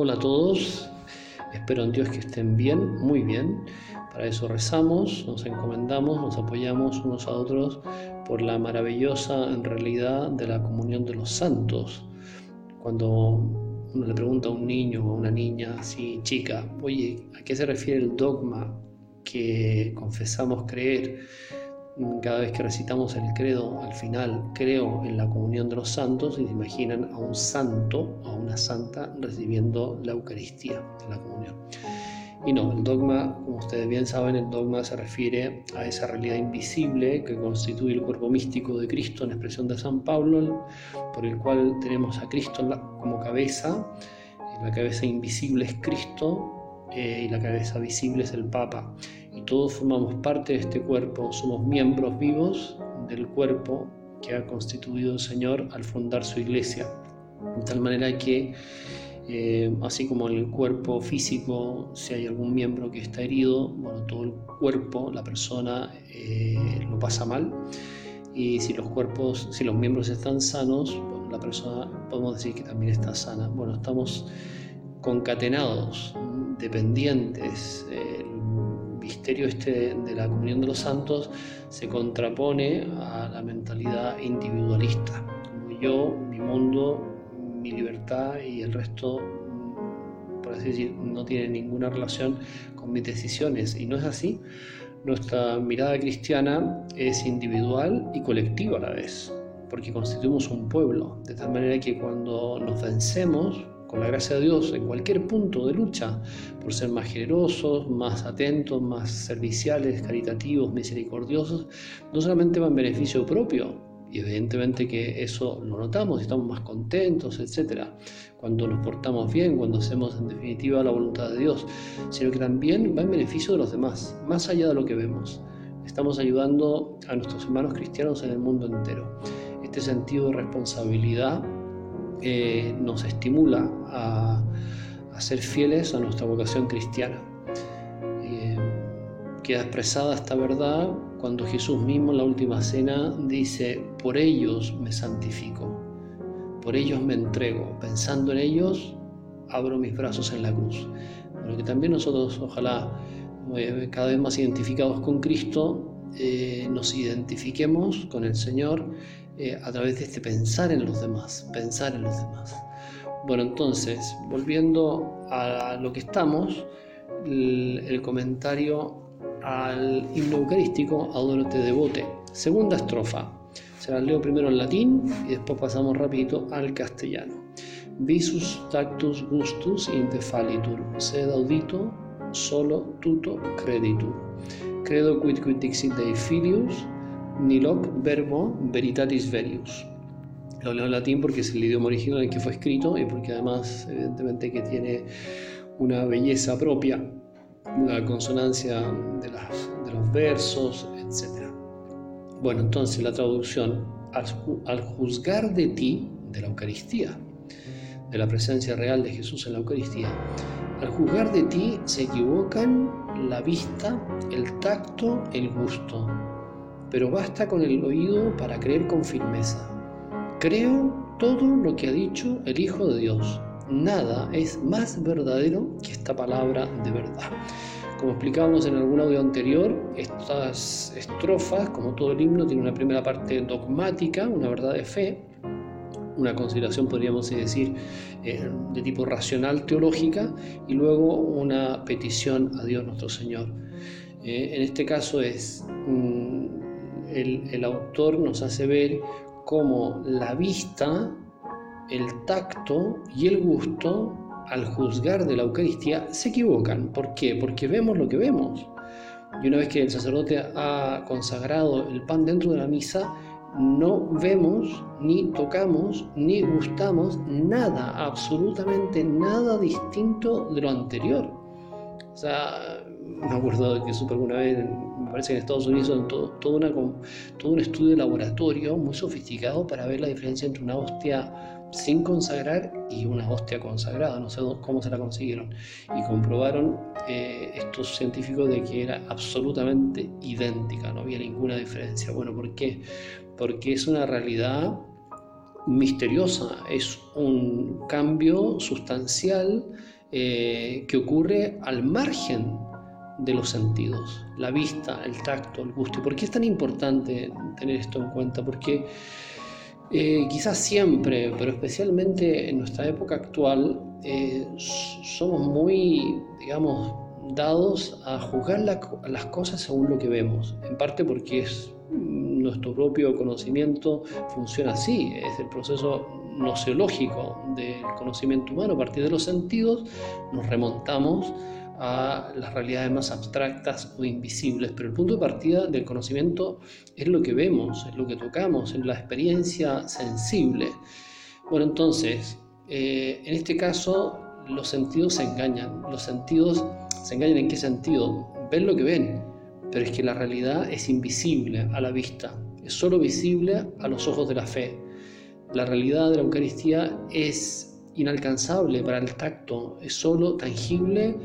Hola a todos, espero en Dios que estén bien, muy bien. Para eso rezamos, nos encomendamos, nos apoyamos unos a otros por la maravillosa realidad de la comunión de los santos. Cuando uno le pregunta a un niño o a una niña así, chica, oye, ¿a qué se refiere el dogma que confesamos creer? Cada vez que recitamos el credo, al final creo en la comunión de los santos y se imaginan a un santo a una santa recibiendo la Eucaristía de la comunión. Y no, el dogma, como ustedes bien saben, el dogma se refiere a esa realidad invisible que constituye el cuerpo místico de Cristo en expresión de San Pablo, por el cual tenemos a Cristo como cabeza. La cabeza invisible es Cristo eh, y la cabeza visible es el Papa todos formamos parte de este cuerpo, somos miembros vivos del cuerpo que ha constituido el Señor al fundar su iglesia. De tal manera que, eh, así como en el cuerpo físico, si hay algún miembro que está herido, bueno, todo el cuerpo, la persona eh, lo pasa mal. Y si los cuerpos, si los miembros están sanos, la persona podemos decir que también está sana. Bueno, estamos concatenados, dependientes. Eh, misterio este de la comunión de los santos se contrapone a la mentalidad individualista, como yo, mi mundo, mi libertad y el resto, mm, por así decir, no tiene ninguna relación con mis decisiones. Y no es así. Nuestra mirada cristiana es individual y colectiva a la vez, porque constituimos un pueblo, de tal manera que cuando nos vencemos, con la gracia de Dios en cualquier punto de lucha, por ser más generosos, más atentos, más serviciales, caritativos, misericordiosos, no solamente va en beneficio propio, y evidentemente que eso lo notamos, estamos más contentos, etc. Cuando nos portamos bien, cuando hacemos en definitiva la voluntad de Dios, sino que también va en beneficio de los demás, más allá de lo que vemos. Estamos ayudando a nuestros hermanos cristianos en el mundo entero. Este sentido de responsabilidad eh, nos estimula a, ser fieles a nuestra vocación cristiana. Eh, queda expresada esta verdad cuando Jesús mismo en la última cena dice, por ellos me santifico, por ellos me entrego, pensando en ellos abro mis brazos en la cruz. Pero que también nosotros, ojalá, eh, cada vez más identificados con Cristo, nos identifiquemos con el Señor eh, a través de este pensar en los demás, pensar en los demás. Bueno, entonces, volviendo a lo que estamos, el, comentario al himno eucarístico, Adoro te devote, segunda estrofa. Se la leo primero en latín y después pasamos rapidito al castellano. Visus tactus gustus indefalitur, sed audito solo tuto creditur. Credo quid quid dixit Dei filius, Niloc verbo veritatis verius. Lo leo en latín porque es el idioma original en que fue escrito y porque además evidentemente que tiene una belleza propia, la consonancia de, los versos, etc. Bueno, entonces la traducción, al juzgar de ti, de la Eucaristía, de la presencia real de Jesús en la Eucaristía, al juzgar de ti se equivocan la vista, el tacto, el gusto, pero basta con el oído para creer con firmeza. Creo todo lo que ha dicho el Hijo de Dios. Nada es más verdadero que esta palabra de verdad. Como explicábamos en algún audio anterior, estas estrofas, como todo el himno, tienen una primera parte dogmática, una verdad de fe, una consideración, podríamos decir, eh, de tipo racional teológica, y luego una petición a Dios nuestro Señor. Eh, en este caso es el, autor nos hace ver cómo la vista, el tacto y el gusto al juzgar de la Eucaristía se equivocan. ¿Por qué? Porque vemos lo que vemos. Y una vez que el sacerdote ha consagrado el pan dentro de la misa, no vemos, ni tocamos, ni gustamos nada, absolutamente nada distinto de lo anterior. O sea, me acuerdo que supe alguna vez, parece que en Estados Unidos, todo, todo, una, todo un estudio de laboratorio muy sofisticado para ver la diferencia entre una hostia sin consagrar y una hostia consagrada, no sé cómo se la consiguieron, y comprobaron eh, estos científicos de que era absolutamente idéntica, no había ninguna diferencia. Bueno, ¿por qué? Porque es una realidad misteriosa, es un cambio sustancial eh, que ocurre al margen de los sentidos, la vista, el tacto, el gusto. ¿Y por qué es tan importante tener esto en cuenta? Porque eh, quizás siempre, pero especialmente en nuestra época actual, eh, somos muy, digamos, dados a juzgar las cosas según lo que vemos, en parte porque es nuestro propio conocimiento funciona así, es el proceso noceológico del conocimiento humano, a partir de los sentidos nos remontamos a las realidades más abstractas o invisibles, pero el punto de partida del conocimiento es lo que vemos, es lo que tocamos, es la experiencia sensible. Bueno, entonces, eh, en este caso, los sentidos se engañan. Los sentidos se engañan en qué sentido? Ven lo que ven, pero es que la realidad es invisible a la vista, es solo visible a los ojos de la fe. La realidad de la Eucaristía es inalcanzable para el tacto, es solo tangible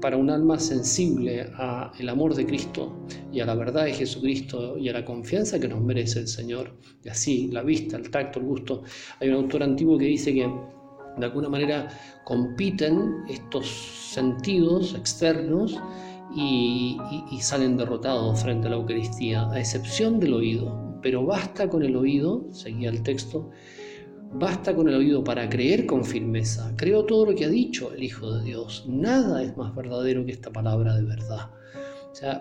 para un alma sensible al amor de Cristo y a la verdad de Jesucristo y a la confianza que nos merece el Señor. Y así, la vista, el tacto, el gusto. Hay un autor antiguo que dice que de alguna manera compiten estos sentidos externos y, salen derrotados frente a la Eucaristía, a excepción del oído. Pero basta con el oído, seguía el texto, basta con el oído para creer con firmeza. Creo todo lo que ha dicho el Hijo de Dios. Nada es más verdadero que esta palabra de verdad.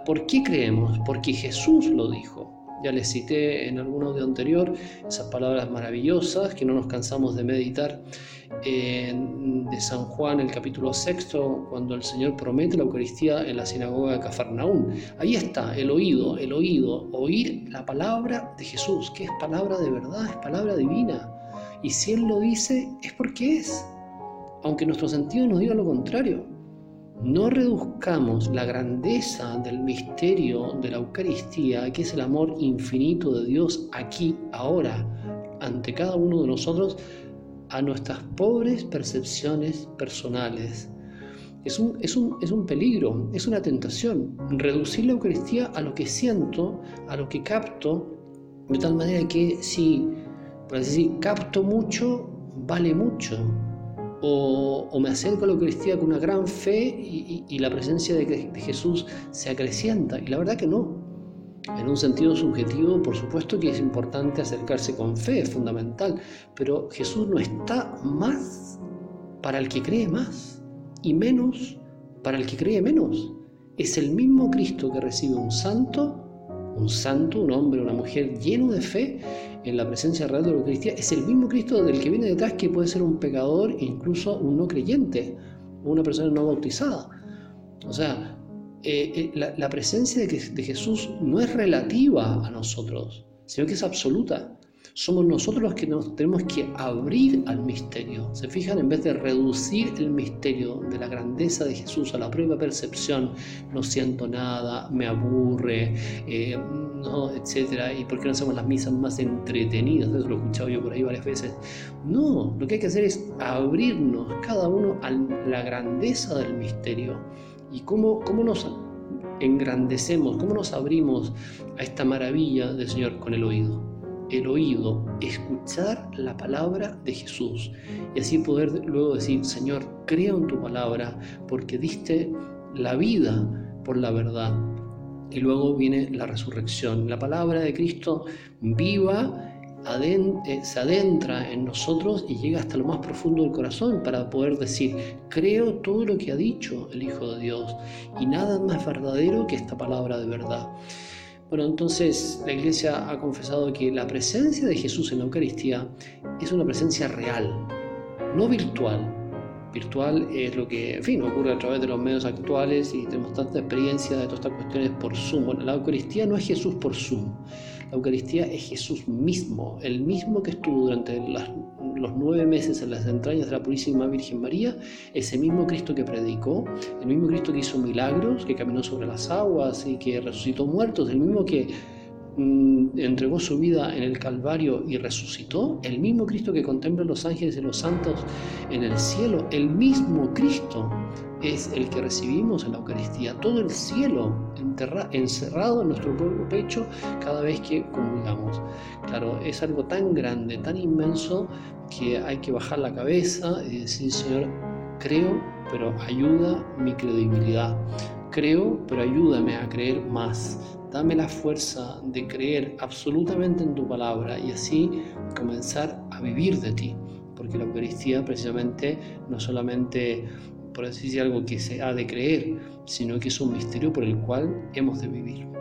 ¿por qué creemos? Porque Jesús lo dijo. Ya les cité en algún audio anterior esas palabras maravillosas que no nos cansamos de meditar de San Juan, el capítulo sexto, cuando el Señor promete la Eucaristía en la sinagoga de Cafarnaúm. Ahí está, el oído, el oído, oír la palabra de Jesús, que es palabra de verdad, es palabra divina. Y si Él lo dice, es porque es, aunque nuestro sentido nos diga lo contrario. No reduzcamos la grandeza del misterio de la Eucaristía, que es el amor infinito de Dios aquí, ahora, ante cada uno de nosotros, a nuestras pobres percepciones personales. Es un, es, un, es un, peligro, es una tentación, reducir la Eucaristía a lo que siento, a lo que capto, de tal manera que si, por decir, capto mucho, vale mucho. O, me acerco a la Eucaristía con una gran fe y, y, la presencia de, de Jesús se acrecienta. Y la verdad que no, en un sentido subjetivo, por supuesto que es importante acercarse con fe, es fundamental, pero Jesús no está más para el que cree más y menos para el que cree menos. Es el mismo Cristo que recibe un santo, un santo, un hombre, una mujer lleno de fe en la presencia real de la Eucaristía. Es el mismo Cristo del que viene detrás que puede ser un pecador incluso un no creyente, una persona no bautizada. O sea, eh, eh, la, presencia de Jesús no es relativa a nosotros, sino que es absoluta. Somos nosotros los que nos tenemos que abrir al misterio. Se fijan, en vez de reducir el misterio de la grandeza de Jesús a la prueba percepción, no siento nada, me aburre, eh, no, etcétera, y por qué no hacemos las misas más entretenidas, eso lo he escuchado yo por ahí varias veces. No, lo que hay que hacer es abrirnos cada uno a la grandeza del misterio y cómo, cómo nos engrandecemos, cómo nos abrimos a esta maravilla del Señor con el oído. El oído, escuchar la palabra de Jesús y así poder luego decir, Señor, creo en tu palabra porque diste la vida por la verdad. Y luego viene la resurrección. La palabra de Cristo viva eh, se adentra en nosotros y llega hasta lo más profundo del corazón para poder decir, creo todo lo que ha dicho el Hijo de Dios y nada más verdadero que esta palabra de verdad. Bueno, entonces la Iglesia ha confesado que la presencia de Jesús en la Eucaristía es una presencia real, no virtual. Virtual es lo que, en fin, ocurre a través de los medios actuales y tenemos tanta experiencia de todas estas cuestiones por Zoom. Bueno, la Eucaristía no es Jesús por Zoom. La Eucaristía es Jesús mismo, el mismo que estuvo durante los nueve meses en las entrañas de la Purísima Virgen María, ese mismo Cristo que predicó, el mismo Cristo que hizo milagros, que caminó sobre las aguas y que resucitó muertos, el mismo que entregó su vida en el Calvario y resucitó, el mismo Cristo que contempla los ángeles y los santos en el cielo, el mismo Cristo es el que recibimos en la Eucaristía, todo el cielo encerrado en nuestro propio pecho cada vez que comulgamos. Claro, es algo tan grande, tan inmenso, que hay que bajar la cabeza y decir, Señor, creo, pero ayuda mi credibilidad. Creo, pero ayúdame a creer más. Dame la fuerza de creer absolutamente en tu palabra y así comenzar a vivir de ti. Porque la Eucaristía precisamente no solamente por decir algo que se ha de creer, sino que es un misterio por el cual hemos de vivir.